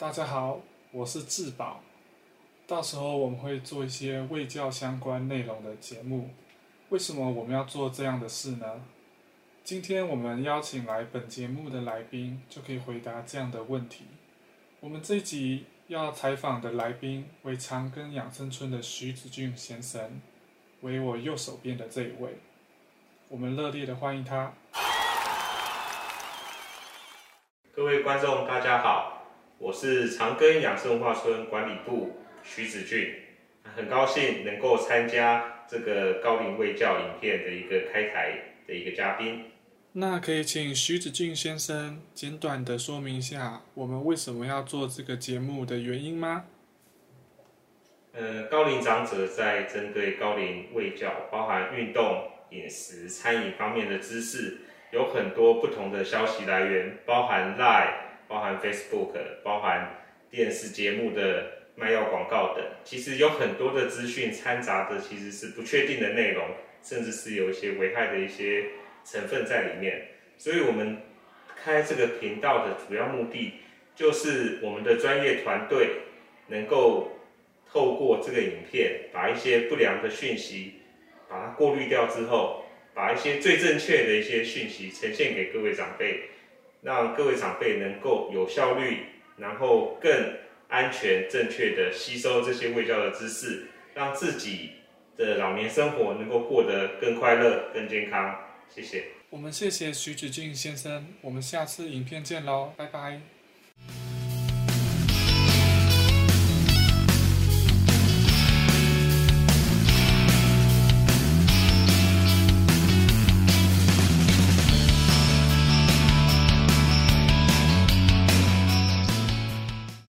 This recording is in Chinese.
大家好，我是志宝。到时候我们会做一些卫教相关内容的节目。为什么我们要做这样的事呢？今天我们邀请来本节目的来宾，就可以回答这样的问题。我们这一集要采访的来宾为长庚养生村的徐子俊先生，为我右手边的这一位。我们热烈的欢迎他。各位观众，大家好，我是长庚养生文化村管理部徐子俊，很高兴能够参加这个高龄卫教影片的一个开台的一个嘉宾。那可以请徐子俊先生简短的说明一下，我们为什么要做这个节目的原因吗？呃，高龄长者在针对高龄卫教，包含运动、饮食、餐饮方面的知识。有很多不同的消息来源，包含 Line、包含 Facebook、包含电视节目的卖药广告等。其实有很多的资讯掺杂的其实是不确定的内容，甚至是有一些危害的一些成分在里面。所以我们开这个频道的主要目的，就是我们的专业团队能够透过这个影片，把一些不良的讯息把它过滤掉之后。把一些最正确的一些讯息呈现给各位长辈，让各位长辈能够有效率，然后更安全、正确的吸收这些卫教的知识，让自己的老年生活能够过得更快乐、更健康。谢谢。我们谢谢徐子俊先生，我们下次影片见喽，拜拜。